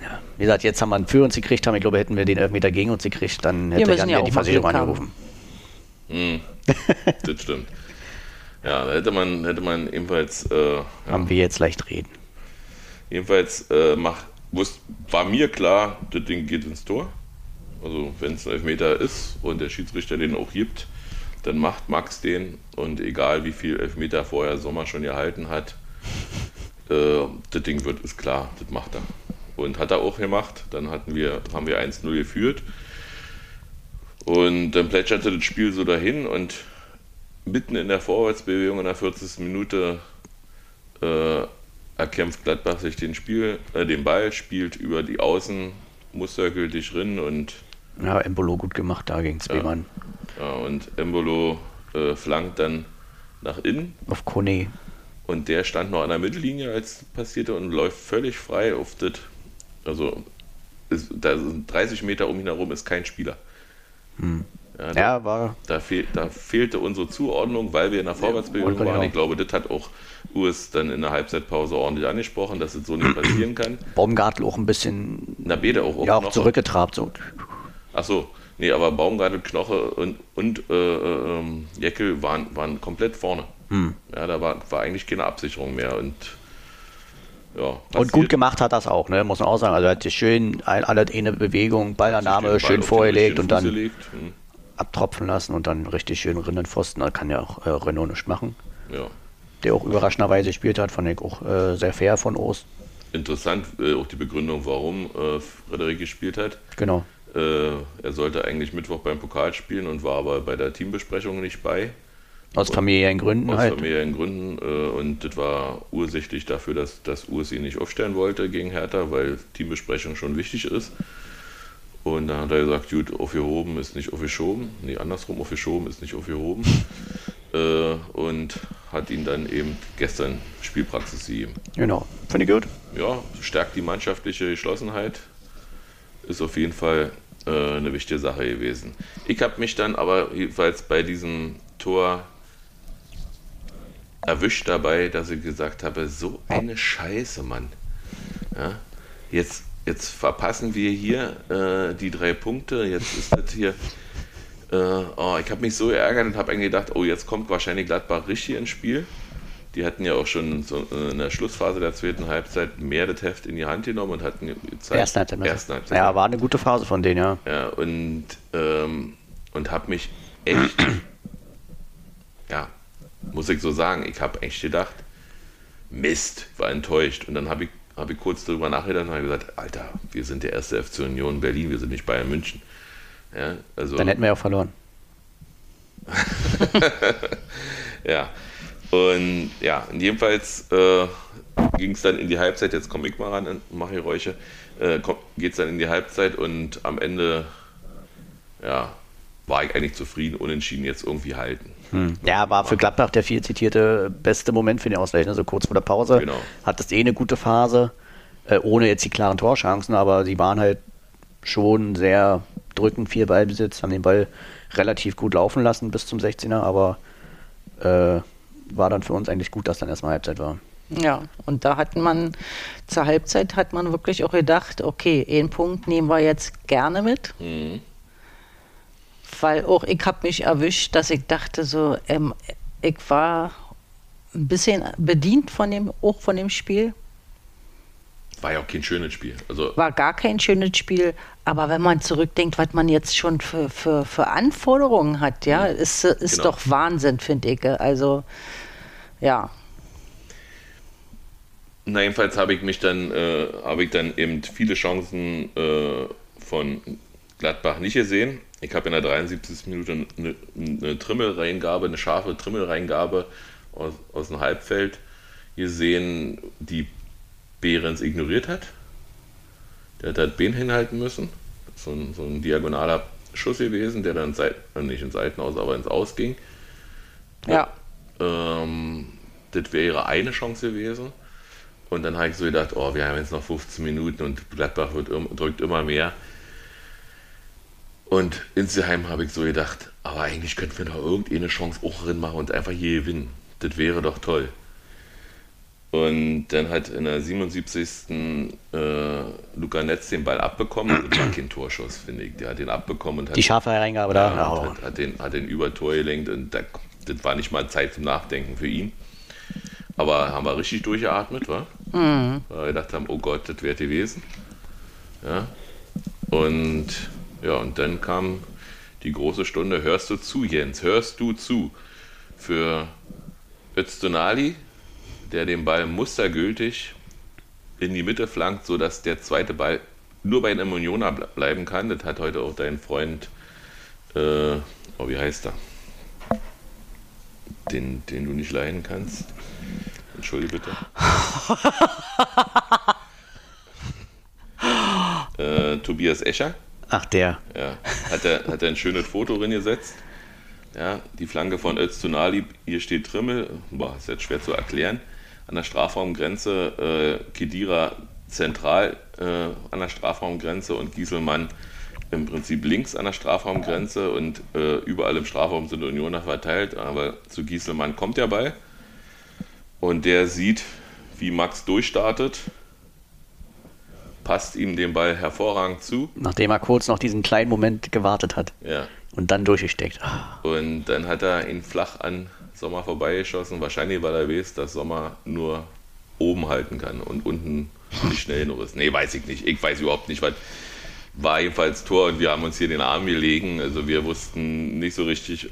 Ja, wie gesagt, jetzt haben wir einen für uns gekriegt, haben, ich glaube, hätten wir den Elfmeter gegen uns gekriegt, dann hätte müssen Jan ja ja auch die Versicherung angerufen. Hm, das stimmt. Ja, da hätte man, hätte man ebenfalls, äh, ja, Haben wir jetzt leicht reden. jedenfalls äh, macht wusste, war mir klar, das Ding geht ins Tor. Also wenn es ein Elfmeter ist und der Schiedsrichter den auch gibt, dann macht Max den und egal wie viel Elfmeter vorher Sommer schon gehalten hat, äh, das Ding wird, ist klar, das macht er. Und hat er auch gemacht. Dann hatten wir, haben wir 1-0 geführt. Und dann plätscherte das Spiel so dahin und mitten in der Vorwärtsbewegung in der 40. Minute äh, erkämpft Gladbach sich den Spiel, äh, den Ball, spielt über die Außen, mustergültig drin und Ja, Embolo gut gemacht da gegen zwei Ja. Ja, und Embolo äh, flankt dann nach innen Auf Kone. und der stand noch an der Mittellinie, als passierte und läuft völlig frei auf das. Also ist, da sind 30 Meter um ihn herum ist kein Spieler. Ja, da, Ja, war. da, fehl, da fehlte unsere Zuordnung, weil wir in der Vorwärtsbewegung waren. auch. Ich glaube, das hat auch Urs dann in der Halbzeitpause ordentlich angesprochen, dass es so nicht passieren kann. Baumgartel auch ein bisschen Na, Bede auch. ja, auch zurückgetrabt. So. Ach so, nee, aber Baumgartel, Knoche und, und äh, äh, ähm, Jeckel waren, waren komplett vorne. Hm. Ja, da war, war eigentlich keine Absicherung mehr und ja. Und gut gemacht hat das auch, ne? muss man auch sagen. Also er hat sich schön alle eine Bewegung, Ballannahme Ball schön den vorgelegt und dann gelegt. Hm, abtropfen lassen und dann richtig schön Rinnenpfosten. Da kann ja auch äh, Renault nicht machen. Ja. Der auch überraschenderweise gespielt hat, fand ich auch äh, sehr fair von Ost. Interessant äh, auch die Begründung, warum äh, Frederik gespielt hat. Genau. Äh, er sollte eigentlich Mittwoch beim Pokal spielen und war aber bei der Teambesprechung nicht bei. Aus familiären Gründen Aus halt. familiären Gründen. Äh, und das war ursächlich dafür, dass, dass Urs ihn nicht aufstellen wollte gegen Hertha, weil Teambesprechung schon wichtig ist. Und dann hat er gesagt, gut, aufgehoben ist nicht aufgeschoben. Nee, andersrum, aufgeschoben ist nicht aufgehoben. äh, und hat ihn dann eben gestern Spielpraxis gegeben. Genau. Finde ich gut. Ja, stärkt die mannschaftliche Geschlossenheit. Ist auf jeden Fall äh, eine wichtige Sache gewesen. Ich habe mich dann aber jedenfalls bei diesem Tor erwischt dabei, dass ich gesagt habe, so eine Scheiße, Mann. Ja, jetzt, jetzt verpassen wir hier äh, die drei Punkte. Jetzt ist das hier. Äh, oh, ich habe mich so geärgert und habe eigentlich gedacht, oh, jetzt kommt wahrscheinlich Gladbach richtig ins Spiel. Die hatten ja auch schon so äh, in der Schlussphase der zweiten Halbzeit mehr das Heft in die Hand genommen und hatten gezeigt, Erste Halbzeit. du? Ersten Halbzeit. Ja, war eine gute Phase von denen, ja. Ja, und, ähm, und habe mich echt, ja, muss ich so sagen, ich habe echt gedacht, Mist, war enttäuscht. Und dann habe ich, hab ich kurz darüber nachgedacht und habe gesagt, Alter, wir sind der erste FC Union Berlin, wir sind nicht Bayern München. Ja, also, Dann hätten wir ja auch verloren. ja. Und ja, und jedenfalls äh, ging es dann in die Halbzeit, jetzt komme ich mal ran und mache hier Räuche, äh, geht es dann in die Halbzeit und am Ende, ja, war ich eigentlich zufrieden, unentschieden jetzt irgendwie halten. Ja, war für Gladbach der viel zitierte beste Moment für den Ausgleich. Ne? So kurz vor der Pause Genau. hattest eh eine gute Phase, äh, ohne jetzt die klaren Torchancen, aber sie waren halt schon sehr drückend, viel Ballbesitz, haben den Ball relativ gut laufen lassen bis zum 16er, aber äh, war dann für uns eigentlich gut, dass dann erstmal Halbzeit war. Ja, und da hat man zur Halbzeit hat man wirklich auch gedacht, okay, einen Punkt nehmen wir jetzt gerne mit. Mhm. Weil auch ich habe mich erwischt, dass ich dachte so, ähm, ich war ein bisschen bedient von dem, auch von dem Spiel. War ja auch kein schönes Spiel. Also, War gar kein schönes Spiel, aber wenn man zurückdenkt, was man jetzt schon für, für, für Anforderungen hat, ja, ist, ist Genau. doch Wahnsinn, finde ich. Also, ja. na, jedenfalls habe ich mich dann, äh, habe ich dann eben viele Chancen äh, von Gladbach nicht gesehen. Ich habe in der 73. Minute eine, eine Trimmelreingabe, eine scharfe Trimmelreingabe aus, aus dem Halbfeld gesehen, die Behrens ignoriert hat. Der hat das Bein hinhalten müssen. So ein, so ein diagonaler Schuss gewesen, der dann Seit, äh, nicht ins Seitenaus, aber ins Aus ging. Ja. Ähm, das wäre eine Chance gewesen. Und dann habe ich so gedacht, oh, wir haben jetzt noch 15 Minuten und Gladbach wird, drückt immer mehr. Und insgeheim habe ich so gedacht, aber eigentlich könnten wir noch irgendeine Chance auch drin machen und einfach hier gewinnen. Das wäre doch toll. Und dann hat in der 77. Äh, Luca Netz den Ball abbekommen. Das war kein Torschuss, finde ich. Der hat den abbekommen und hat Die scharfe Reingabe da. ja, hat, hat, den, hat den über Tor gelenkt und da, das war nicht mal Zeit zum Nachdenken für ihn. Aber haben wir richtig durchgeatmet, wa? Mhm. Weil wir gedacht haben, oh Gott, das wäre gewesen. Ja. Und ja, und dann kam die große Stunde, hörst du zu, Jens, hörst du zu? Für Öztunali, der den Ball mustergültig in die Mitte flankt, sodass der zweite Ball nur bei einem Unioner bleiben kann. Das hat heute auch dein Freund, äh, oh, wie heißt er? Den, den du nicht leiden kannst. Entschuldige bitte. äh, Tobias Escher. Ach, der. Ja, hat er, hat er ein schönes Foto drin gesetzt. Ja, die Flanke von Öztunali, hier steht Trimmel, boah, ist jetzt schwer zu erklären. An der Strafraumgrenze, äh, Kedira zentral äh, an der Strafraumgrenze und Gieselmann im Prinzip links an der Strafraumgrenze und äh, überall im Strafraum sind Unioner verteilt, aber zu Gieselmann kommt der Ball und der sieht, wie Max durchstartet, passt ihm den Ball hervorragend zu. Nachdem er kurz noch diesen kleinen Moment gewartet hat Ja. und dann durchgesteckt. Ah, Und dann hat er ihn flach an Sommer vorbeigeschossen. Wahrscheinlich, weil er weiß, dass Sommer nur oben halten kann und unten nicht schnell genug ist. Nee, weiß ich nicht. Ich weiß überhaupt nicht, was war jedenfalls Tor und wir haben uns hier den Arm gelegen. Also wir wussten nicht so richtig,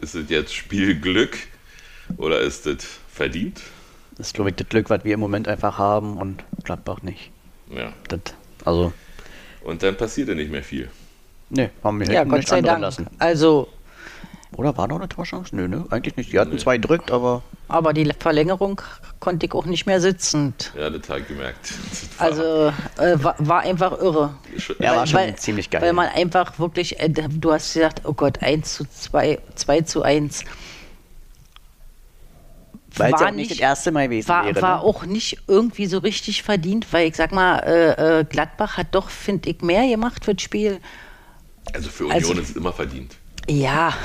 ist es jetzt Spielglück oder ist es verdient? Das ist, glaube ich, das Glück, was wir im Moment einfach haben und Gladbach nicht. Ja. Das, also, Und dann passierte nicht mehr viel. ne, haben wir Ja, hätten Gott nicht sei Dank. lassen. Also, Oder war noch eine Torchance? Nö, ne, eigentlich nicht. Die hatten zwei drückt, aber aber die Verlängerung konnte ich auch nicht mehr sitzend. Ja, das habe ich gemerkt. War Also äh, war, war einfach irre. Ja, war schon ziemlich geil. Weil man einfach wirklich, äh, du hast gesagt, oh Gott, 1 zu 2, 2 zu 1. weil es War ja auch nicht das nicht- erste Mal gewesen War, wäre. war ne? auch nicht irgendwie so richtig verdient, weil ich sag mal, äh, äh, Gladbach hat doch, finde ich, mehr gemacht für das Spiel. Also für Union Also- ist es immer verdient. Ja.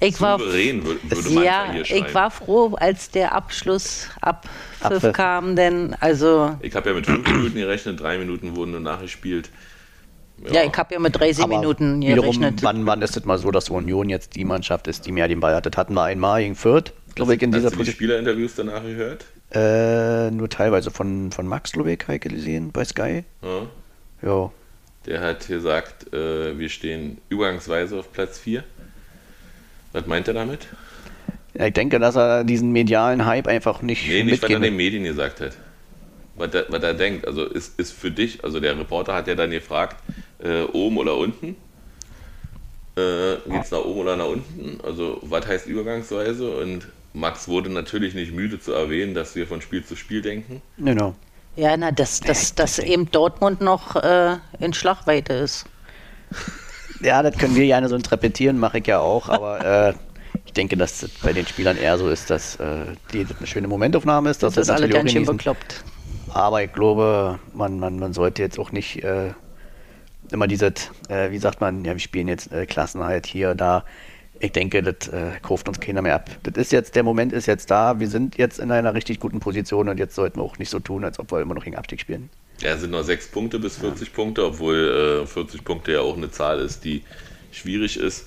Ich war, Souverän wür- würde man ja, hier ich war froh, als der Abschluss Abpfiff. kam, denn also Ich habe ja mit fünf Minuten gerechnet, drei Minuten wurden nur nachgespielt. Ja, ich habe ja mit 30 Aber Minuten wiederum, gerechnet. wann, wann ist es mal so, dass Union jetzt die Mannschaft ist, die mehr den Ball hat? Das hatten wir einmal gegen Fürth, glaube ich, in dieser Hast du die Position. Spielerinterviews danach gehört? Äh, nur teilweise von, von Max Lobeck, habe ich gesehen, bei Sky. Ja. Ja, Der hat gesagt, äh, wir stehen übergangsweise auf Platz 4. Was meint er damit? Ja, ich denke, dass er diesen medialen Hype einfach nicht Nee, nicht, was er mitgeben den Medien gesagt hat. Was er, was er denkt. Also ist, ist für dich, also der Reporter hat ja dann gefragt, äh, oben oder unten? Äh, geht's nach oben oder nach unten? Also was heißt übergangsweise? Und Max wurde natürlich nicht müde zu erwähnen, dass wir von Spiel zu Spiel denken. Genau. Ja, na, dass, dass, dass eben Dortmund noch äh, in Schlagweite ist. Ja, das können wir gerne so interpretieren, mache ich ja auch, aber äh, ich denke, dass das bei den Spielern eher so ist, dass äh, die das eine schöne Momentaufnahme ist, dass Das ist sie alle ganz schön bekloppt. Aber ich glaube, man, man, man sollte jetzt auch nicht äh, immer dieses, äh, wie sagt man, ja, wir spielen jetzt äh, Klassenheit hier, da. Ich denke, das äh, kauft uns keiner mehr ab. Das ist jetzt, der Moment ist jetzt da. Wir sind jetzt in einer richtig guten Position und jetzt sollten wir auch nicht so tun, als ob wir immer noch gegen Abstieg spielen. Ja, es sind noch sechs Punkte bis 40 Punkte, obwohl äh, 40 Punkte ja auch eine Zahl ist, die schwierig ist.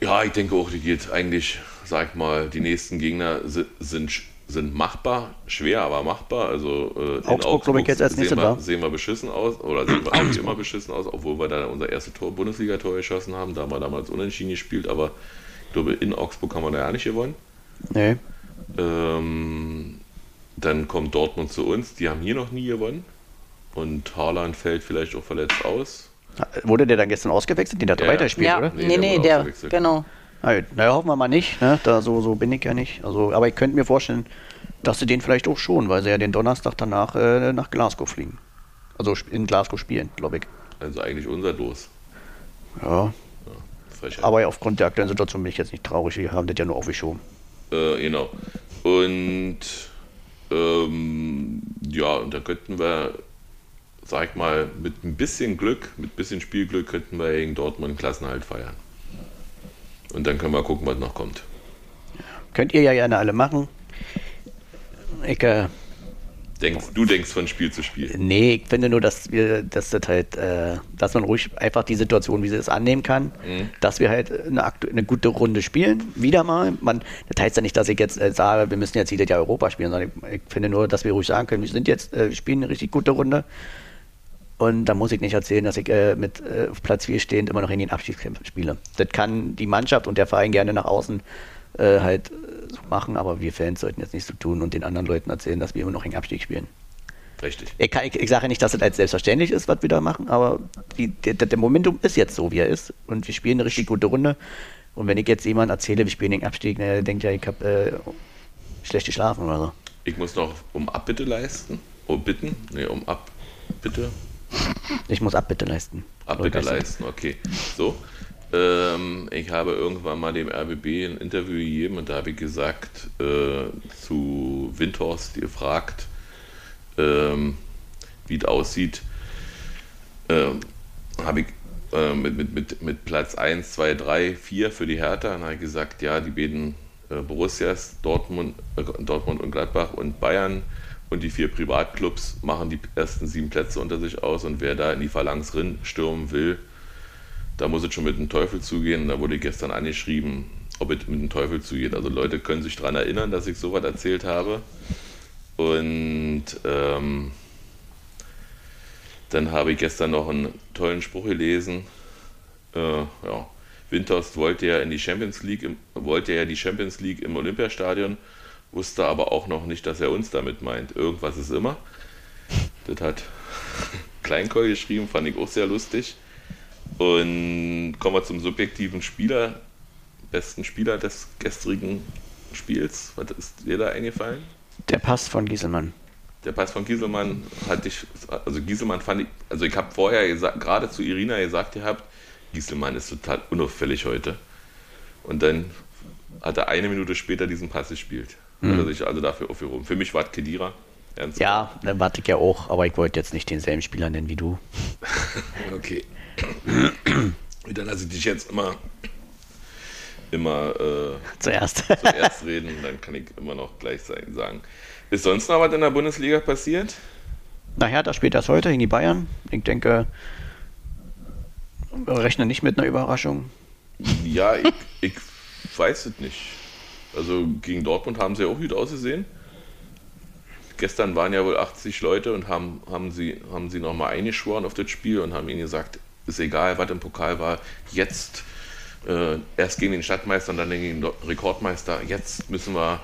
Ja, ich denke auch, die geht eigentlich, sag ich mal, die nächsten Gegner si- sind, sind machbar, schwer, aber machbar. Also äh, in Augsburg, glaub ich, jetzt als sehen nächstes wir, sehen wir beschissen aus, oder sehen wir eigentlich immer beschissen aus, obwohl wir da unser erstes Tor, Bundesliga-Tor geschossen haben. Da haben wir damals unentschieden gespielt, aber ich glaube, in Augsburg haben wir da ja nicht gewonnen. Nee. Ähm, dann kommt Dortmund zu uns, die haben hier noch nie gewonnen. Und Haaland fällt vielleicht auch verletzt aus. Wurde der dann gestern ausgewechselt? Den hat er Ja, ja. weiterspielt, ja, oder? Nee, nee, der nee, der, ausgewechselt. genau. Naja, hoffen wir mal nicht. Ne? Da, so, so bin ich ja nicht. Also, aber ich könnte mir vorstellen, dass sie den vielleicht auch schon, weil sie ja den Donnerstag danach äh, nach Glasgow fliegen. Also in Glasgow spielen, glaube ich. Also eigentlich unser Dos. Ja, Frechheit. aber aufgrund der aktuellen Situation bin ich jetzt nicht traurig. Wir haben das ja nur aufgeschoben. Äh, genau. Und ähm, ja, und da könnten wir, sag ich mal, mit ein bisschen Glück, mit ein bisschen Spielglück könnten wir gegen Dortmund einen Klassenhalt feiern. Und dann können wir gucken, was noch kommt. Könnt ihr ja gerne alle machen. Ich äh, Denkst, du denkst von Spiel zu Spiel. Nee, ich finde nur, dass wir, dass das halt, äh, dass man ruhig einfach die Situation, wie sie es annehmen kann, Mhm. dass wir halt eine, eine gute Runde spielen, wieder mal. Man, das heißt ja nicht, dass ich jetzt äh, sage, wir müssen jetzt jedes Jahr Europa spielen, sondern ich, ich finde nur, dass wir ruhig sagen können, wir sind jetzt, äh, wir spielen eine richtig gute Runde. Und da muss ich nicht erzählen, dass ich äh, mit äh, auf Platz 4 stehend immer noch in den Abstiegskampf spiele. Das kann die Mannschaft und der Verein gerne nach außen äh, halt äh, so machen, aber wir Fans sollten jetzt nicht so tun und den anderen Leuten erzählen, dass wir immer noch in den Abstieg spielen. Richtig. Ich, kann- ich, ich sage nicht, dass es als selbstverständlich ist, was wir da machen, aber die, der, der Momentum ist jetzt so, wie er ist. Und wir spielen eine richtig gute Runde. Und wenn ich jetzt jemand erzähle, wir spielen den Abstieg, der denkt ja, ich habe äh, schlecht geschlafen oder so. Ich muss noch um Abbitte leisten. Oh, bitten? Nee, um Abbitte. Ich muss Abbitte leisten. Abbitte leisten, okay. So. Ähm, ich habe irgendwann mal dem RBB ein Interview gegeben und da habe ich gesagt äh, zu Windhorst, die fragt, ähm, wie es aussieht, ähm, habe ich äh, mit, mit, mit, mit Platz 1, 2, 3, 4 für die Hertha. Dann habe gesagt, ja, die beiden äh, Borussias, Dortmund, äh, Dortmund und Gladbach und Bayern und die vier Privatclubs machen die ersten sieben Plätze unter sich aus und wer da in die Phalanx rin stürmen will, da muss es schon mit dem Teufel zugehen. Da wurde gestern angeschrieben, ob es mit dem Teufel zugeht. Also Leute können sich daran erinnern, dass ich sowas erzählt habe. Und ähm, dann habe ich gestern noch einen tollen Spruch gelesen. Äh, ja. Windhorst wollte ja in die Champions League, im, wollte ja die Champions League im Olympiastadion, wusste aber auch noch nicht, dass er uns damit meint. Irgendwas ist immer. Das hat Kleinkoll geschrieben, fand ich auch sehr lustig. Und kommen wir zum subjektiven Spieler, besten Spieler des gestrigen Spiels. Was ist dir da eingefallen? Der Pass von Gieselmann. Der Pass von Gieselmann hatte ich, also Gieselmann fand ich, also ich habe vorher gesa- gerade zu Irina gesagt gehabt, Gieselmann ist total unauffällig heute. Und dann hat er eine Minute später diesen Pass gespielt. Hat er sich also dafür aufgehoben. Für mich war es Kedira. Ernsthaft. Ja, dann warte ich ja auch, aber ich wollte jetzt nicht denselben Spieler nennen wie du. Okay. Dann lasse ich dich jetzt immer, immer äh, Zuerst. zuerst reden, dann kann ich immer noch gleich sein- sagen. Ist sonst noch was in der Bundesliga passiert? Nachher, da spielt das heute gegen die Bayern. Ich denke, wir rechnen nicht mit einer Überraschung. Ja, ich, ich weiß es nicht. Also gegen Dortmund haben sie auch gut ausgesehen. Gestern waren ja wohl 80 Leute und haben, haben sie, haben sie nochmal eingeschworen auf das Spiel und haben ihnen gesagt, ist egal, was im Pokal war, jetzt äh, erst gegen den Stadtmeister und dann gegen den Rekordmeister, jetzt müssen wir,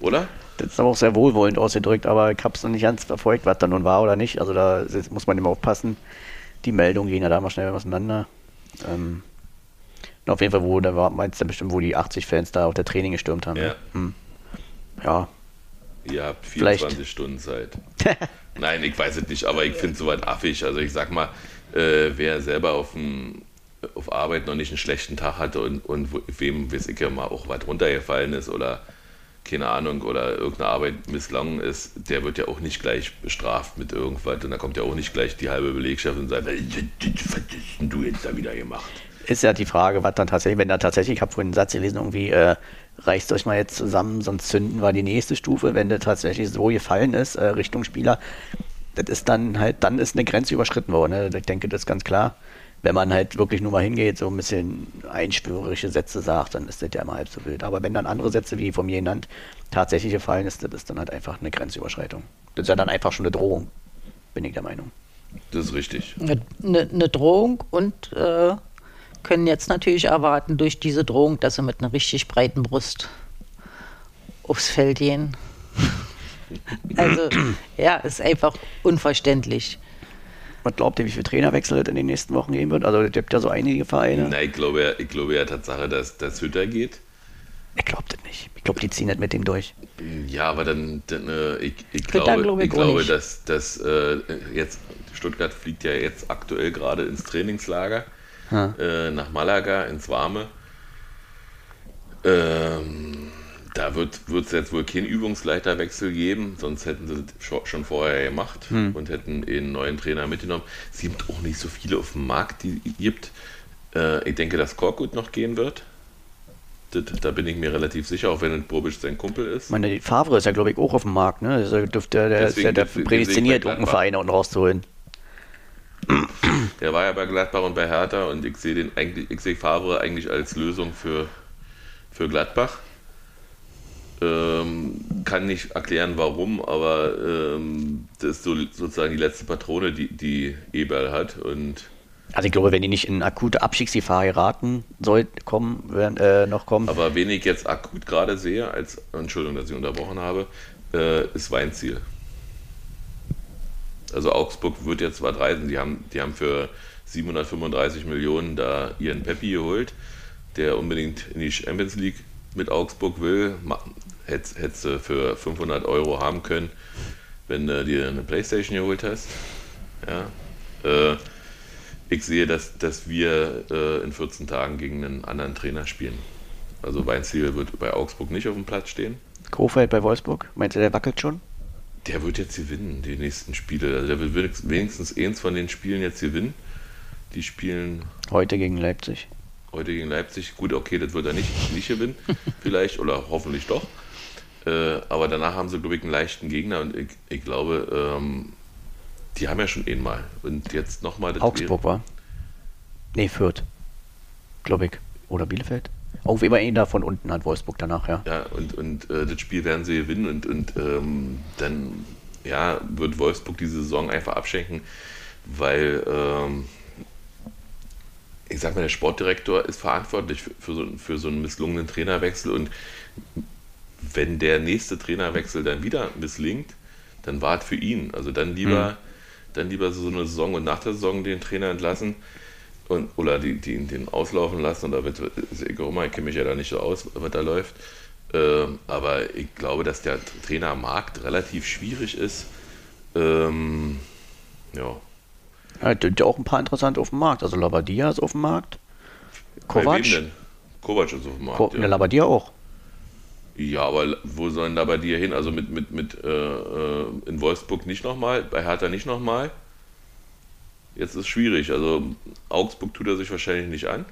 oder? Das ist aber auch sehr wohlwollend ausgedrückt, aber ich habe es noch nicht ganz verfolgt, was da nun war oder nicht. Also da muss man immer aufpassen. Die Meldungen gehen ja da mal schnell auseinander. Ähm, auf jeden Fall, wo, da war, meinst du bestimmt, wo die 80 Fans da auf der Training gestürmt haben. Ja. ne? Hm. Ja, Ihr habt Vielleicht. 24 Stunden Zeit. Nein, ich weiß es nicht, aber ich finde es soweit affig. Also ich sag mal, äh, wer selber auf, dem, auf Arbeit noch nicht einen schlechten Tag hatte und, und wem, weiß ich ja mal, auch was runtergefallen ist oder keine Ahnung, oder irgendeine Arbeit misslungen ist, der wird ja auch nicht gleich bestraft mit irgendwas und da kommt ja auch nicht gleich die halbe Belegschaft und sagt, "Äh, was hast denn du jetzt da wieder gemacht? Ist ja die Frage, was dann tatsächlich, wenn da tatsächlich, ich habe vorhin einen Satz gelesen, irgendwie, äh, reißt euch mal jetzt zusammen, sonst zünden wir die nächste Stufe, wenn der tatsächlich so gefallen ist, äh, Richtung Spieler, das ist dann halt, dann ist eine Grenze überschritten worden. Ne? Ich denke, das ist ganz klar. Wenn man halt wirklich nur mal hingeht, so ein bisschen einspürerische Sätze sagt, dann ist das ja immer halb so wild. Aber wenn dann andere Sätze, wie von mir genannt, tatsächlich gefallen ist, das ist dann halt einfach eine Grenzüberschreitung. Das ist ja dann einfach schon eine Drohung, bin ich der Meinung. Das ist richtig. Eine, eine, eine Drohung und äh, können jetzt natürlich erwarten durch diese Drohung, dass sie mit einer richtig breiten Brust aufs Feld gehen. Also, ja, ist einfach unverständlich. Was glaubt ihr, wie viele Trainerwechsel es in den nächsten Wochen geben wird? Also, es gibt ja so einige Vereine. Nein, ich glaube ja, ich glaube ja Tatsache, dass, dass Hütter geht. Ich glaube das nicht. Ich glaube, die ziehen nicht mit dem durch. Ja, aber dann, dann äh, ich, ich glaube, glaube ich ich glaube dass, dass äh, jetzt Stuttgart fliegt ja jetzt aktuell gerade ins Trainingslager Ja. äh, nach Malaga ins Warme. Ähm, da wird es jetzt wohl keinen Übungsleiterwechsel geben, sonst hätten sie das scho- schon vorher gemacht und hätten einen neuen Trainer mitgenommen. Es gibt auch nicht so viele auf dem Markt, die es gibt. Äh, ich denke, dass Korkut noch gehen wird. Das, da bin ich mir relativ sicher, auch wenn Bobic sein Kumpel ist. Ich meine, Favre ist ja, glaube ich, auch auf dem Markt. Ne? Also dürfte, der ist ja der prädestiniert, irgendeinen Verein unten rauszuholen. Der war ja bei Gladbach und bei Hertha und ich sehe den eigentlich, ich sehe Favre eigentlich als Lösung für, für Gladbach. Ähm, kann nicht erklären, warum, aber ähm, das ist so, sozusagen die letzte Patrone, die, die Eberl hat. Und Also ich glaube, wenn die nicht in akute Abstiegsgefahr geraten soll, kommen, werden, äh, noch kommen. aber wen ich jetzt akut gerade sehe, als Entschuldigung, dass ich unterbrochen habe, äh, ist Weinziel. Also Augsburg wird jetzt zwar reisen, die haben, die haben für 735 Millionen da ihren Peppi geholt, der unbedingt in die Champions League mit Augsburg will. Hättest du für 500 Euro haben können, wenn du dir eine Playstation geholt hast. Ja. Äh, ich sehe, dass, dass wir äh, in 14 Tagen gegen einen anderen Trainer spielen. Also Weinziel wird bei Augsburg nicht auf dem Platz stehen. Kofeld bei Wolfsburg, meinst du, der wackelt schon? Der wird jetzt gewinnen, die nächsten Spiele. Also der wird wenigstens- eins von den Spielen jetzt gewinnen. Die spielen Heute gegen Leipzig. heute gegen Leipzig. Gut, okay, das wird er nicht, nicht gewinnen, vielleicht, oder hoffentlich doch. Äh, aber danach haben sie, glaube ich, einen leichten Gegner und ich, ich glaube, ähm, die haben ja schon einmal. Und jetzt nochmal. Augsburg war. Nee, Fürth. Glaube ich. Oder Bielefeld. Auf immer ihn da von unten hat Wolfsburg danach, ja. Ja, und, und äh, das Spiel werden sie gewinnen und, und ähm, dann ja, wird Wolfsburg diese Saison einfach abschenken, weil ähm, ich sag mal, der Sportdirektor ist verantwortlich für, für, so, für so einen misslungenen Trainerwechsel und wenn der nächste Trainerwechsel dann wieder misslingt, dann war es für ihn. Also dann lieber, dann lieber so eine Saison und nach der Saison den Trainer entlassen und, oder die, die, den auslaufen lassen. Oder wird, ist ich kenne mich ja da nicht so aus, was da läuft. Ähm, aber ich glaube, dass der Trainermarkt relativ schwierig ist. Ähm, ja. Ja, ja auch ein paar interessante auf dem Markt. Also Labadia ist auf dem Markt. Bei Kovac. denn? Kovac ist auf dem Markt. Ko ja. Labadia auch. Ja, aber wo sollen da bei dir hin? Also mit, mit, mit äh, äh, in Wolfsburg nicht nochmal, bei Hertha nicht nochmal. Jetzt ist es schwierig. Also Augsburg tut er sich wahrscheinlich nicht an.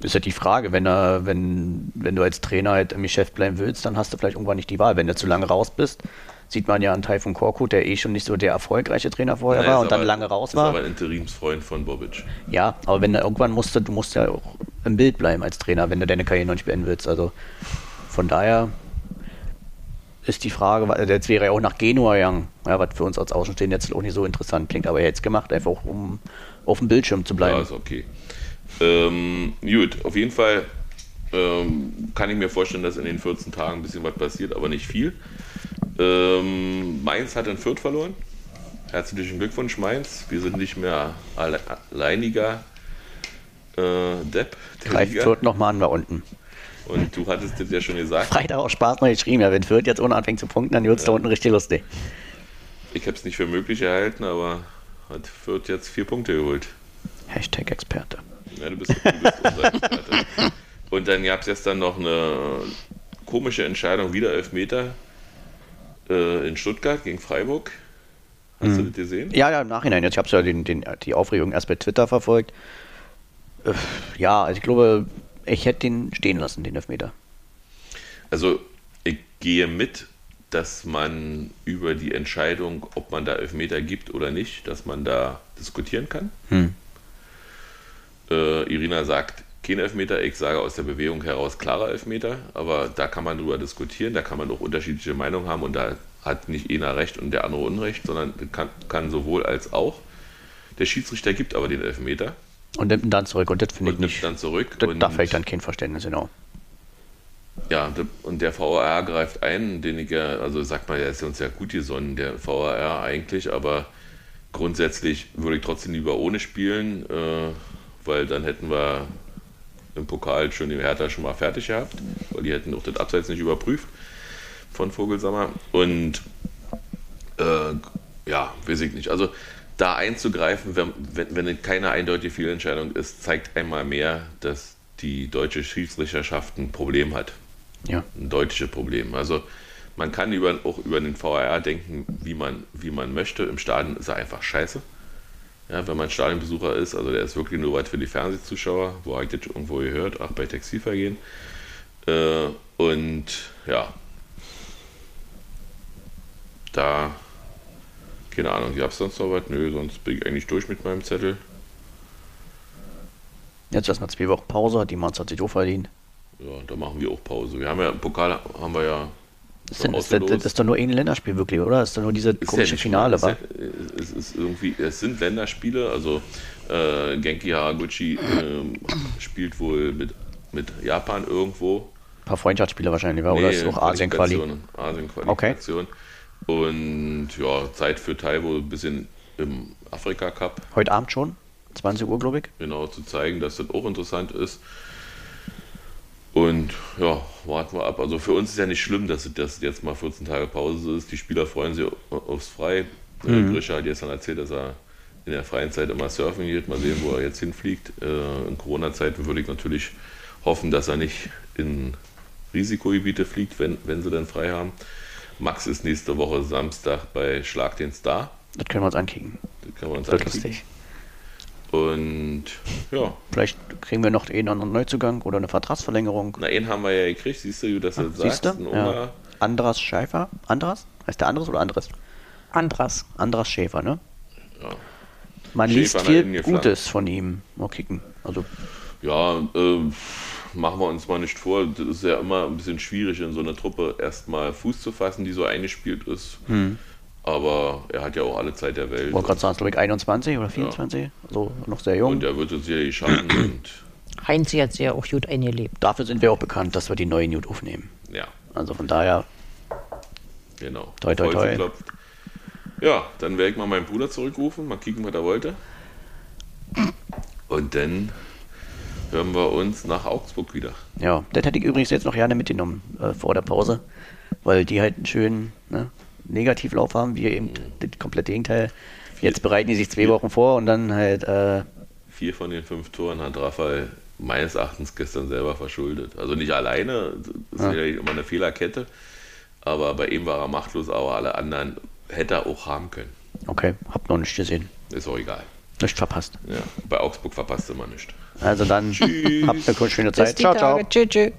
Das ist ja die Frage, wenn, er, wenn, wenn du als Trainer halt im Geschäft bleiben willst, dann hast du vielleicht irgendwann nicht die Wahl. Wenn du zu lange raus bist, sieht man ja an Taifun Korkut, der eh schon nicht so der erfolgreiche Trainer vorher Nein, war ist und dann aber- lange raus ist war. aber ein Interimsfreund von Bobic. Ja, aber wenn du irgendwann musst du, du musst ja auch im Bild bleiben als Trainer, wenn du deine Karriere noch nicht beenden willst. Also von daher ist die Frage, weil jetzt wäre er auch nach Genua gegangen, ja, was für uns als Außenstehende jetzt auch nicht so interessant klingt, aber er hätte es gemacht, einfach um auf dem Bildschirm zu Ja, bleiben. ist okay. Ähm, gut, auf jeden Fall ähm, kann ich mir vorstellen, dass in den 14 Tagen ein bisschen was passiert, aber nicht viel. Ähm, Mainz hat in Fürth verloren. Herzlichen Glückwunsch, Mainz. Wir sind nicht mehr alle, alleiniger äh, Depp der Greift. Fürth nochmal an da unten. Und du hattest das ja schon gesagt. Freitag auch Spaß noch geschrieben, ja, wenn Fürth jetzt ohne anfängt zu punkten, dann wird es da unten richtig lustig. Ich habe es nicht für möglich erhalten, aber hat Fürth jetzt vier Punkte geholt. Hashtag Experte. Ja, du bist, du bist unser Experte. Und dann gab es jetzt dann noch eine komische Entscheidung, wieder Elfmeter äh, in Stuttgart gegen Freiburg. Hast du das gesehen? Ja, ja, im Nachhinein. Jetzt habe ja den, den, die Aufregung erst bei Twitter verfolgt. Äh, Ja, also ich glaube, ich hätte den stehen lassen, den Elfmeter. Also ich gehe mit, dass man über die Entscheidung, ob man da Elfmeter gibt oder nicht, dass man da diskutieren kann. Hm. Äh, Irina sagt kein Elfmeter, ich sage aus der Bewegung heraus klarer Elfmeter, aber da kann man drüber diskutieren, da kann man auch unterschiedliche Meinungen haben und da hat nicht einer recht und der andere Unrecht, sondern kann, kann sowohl als auch. Der Schiedsrichter gibt aber den Elfmeter Und nimmt ihn dann zurück. Und das finde ich und nimmt dann zurück. Das, und da fällt dann kein Verständnis, genau. Ja, und der VAR greift ein, den ich ja, also sagt man, der ist uns ja gut gesonnen, der VAR eigentlich, aber grundsätzlich würde ich trotzdem lieber ohne spielen, äh, weil dann hätten wir im Pokal schon die Hertha schon mal fertig gehabt, weil die hätten auch das Abseits nicht überprüft von Vogelsammer. Und äh, ja, weiß ich nicht. Also da einzugreifen, wenn, wenn, wenn keine eindeutige Fehlentscheidung ist, zeigt einmal mehr, dass die deutsche Schiedsrichterschaft ein Problem hat Ja. ein deutliches Problem. Also man kann über, auch über den VAR denken, wie man, wie man möchte. Im Stadion ist er einfach scheiße. Ja, wenn man Stadionbesucher ist, also der ist wirklich nur weit für die Fernsehzuschauer, wo habe ich das irgendwo gehört, ach bei Textilvergehen. Äh, und ja, da, keine Ahnung, gab es sonst noch was? Nö, sonst bin ich eigentlich durch mit meinem Zettel. Jetzt erstmal zwei Wochen Pause, die Manns hat sich auch verdient. Ja, da machen wir auch Pause. Wir haben ja, Pokal haben wir ja Das, schon sind, das, ist doch nur ein Länderspiel wirklich, oder? Das ist doch nur diese Ist ja komische nicht Finale, ist ja- Es ist irgendwie, es sind Länderspiele, also äh, Genki Haraguchi ähm, spielt wohl mit, mit Japan irgendwo. Ein paar Freundschaftsspiele wahrscheinlich, war? Oder ist auch Asien-Quali? Asien-Qualifikation. Und ja, Zeit für Taiwo ein bisschen im Afrika Cup Heute Abend schon? 20 Uhr, glaube ich. genau zu zeigen, dass das auch interessant ist. Und ja, warten wir ab. Also für uns ist ja nicht schlimm, dass das jetzt mal 14 Tage Pause ist. Die Spieler freuen sich aufs Frei. Mhm. Grisha hat gestern erzählt, dass er in der freien Zeit immer surfen geht. Mal sehen, wo er jetzt hinfliegt. Äh, In Corona-Zeiten würde ich natürlich hoffen, dass er nicht in Risikogebiete fliegt, wenn, wenn sie dann frei haben. Max ist nächste Woche Samstag bei Schlag den Star. Das können wir uns ankicken. Das können wir uns Wird angucken. lustig. Und ja, Vielleicht kriegen wir noch einen anderen Neuzugang oder eine Vertragsverlängerung. na, einen haben wir ja gekriegt, siehst du, dass du das Siehst sagst. du? Ja. Andras Schäfer. Andras? Heißt der Andres oder Andres? Andras. Andras Schäfer, ne? Ja. Man Schäfer liest viel. Gutes von ihm. Mal kicken. Also, Ja, äh, machen wir uns mal nicht vor. Das ist ja immer ein bisschen schwierig, in so einer Truppe erstmal Fuß zu fassen, die so eingespielt ist. Aber er hat ja auch alle Zeit der Welt. Hm. wollte gerade sagen, glaube ich 21 oder 24. Also noch sehr jung. Und er wird es sicherlich schaffen. und Heinz hat sich ja auch gut eingelebt. Dafür sind wir auch bekannt, dass wir die neuen gut aufnehmen. ja, Also von daher, genau. Toi, toi, toi. Ja, dann werde ich mal meinen Bruder zurückrufen, mal kicken, was er wollte. Und dann hören wir uns nach Augsburg wieder. ja, das hätte ich übrigens jetzt noch gerne mitgenommen äh, vor der Pause, weil die halt einen schönen ne, Negativlauf haben, wir eben das komplette Gegenteil. Jetzt bereiten die sich zwei Wochen vor und dann halt, äh, Vier von den fünf Toren hat Raphael meines Erachtens gestern selber verschuldet. Also nicht alleine, das ist ja. immer eine Fehlerkette, aber bei ihm war er machtlos, aber alle anderen hätte er auch haben können. okay, hab noch nicht gesehen. Ist auch egal. Nicht verpasst. Ja, bei Augsburg verpasst immer nichts. Also dann habt eine schöne Zeit. Ciao, ciao. Tschüss, tschüss.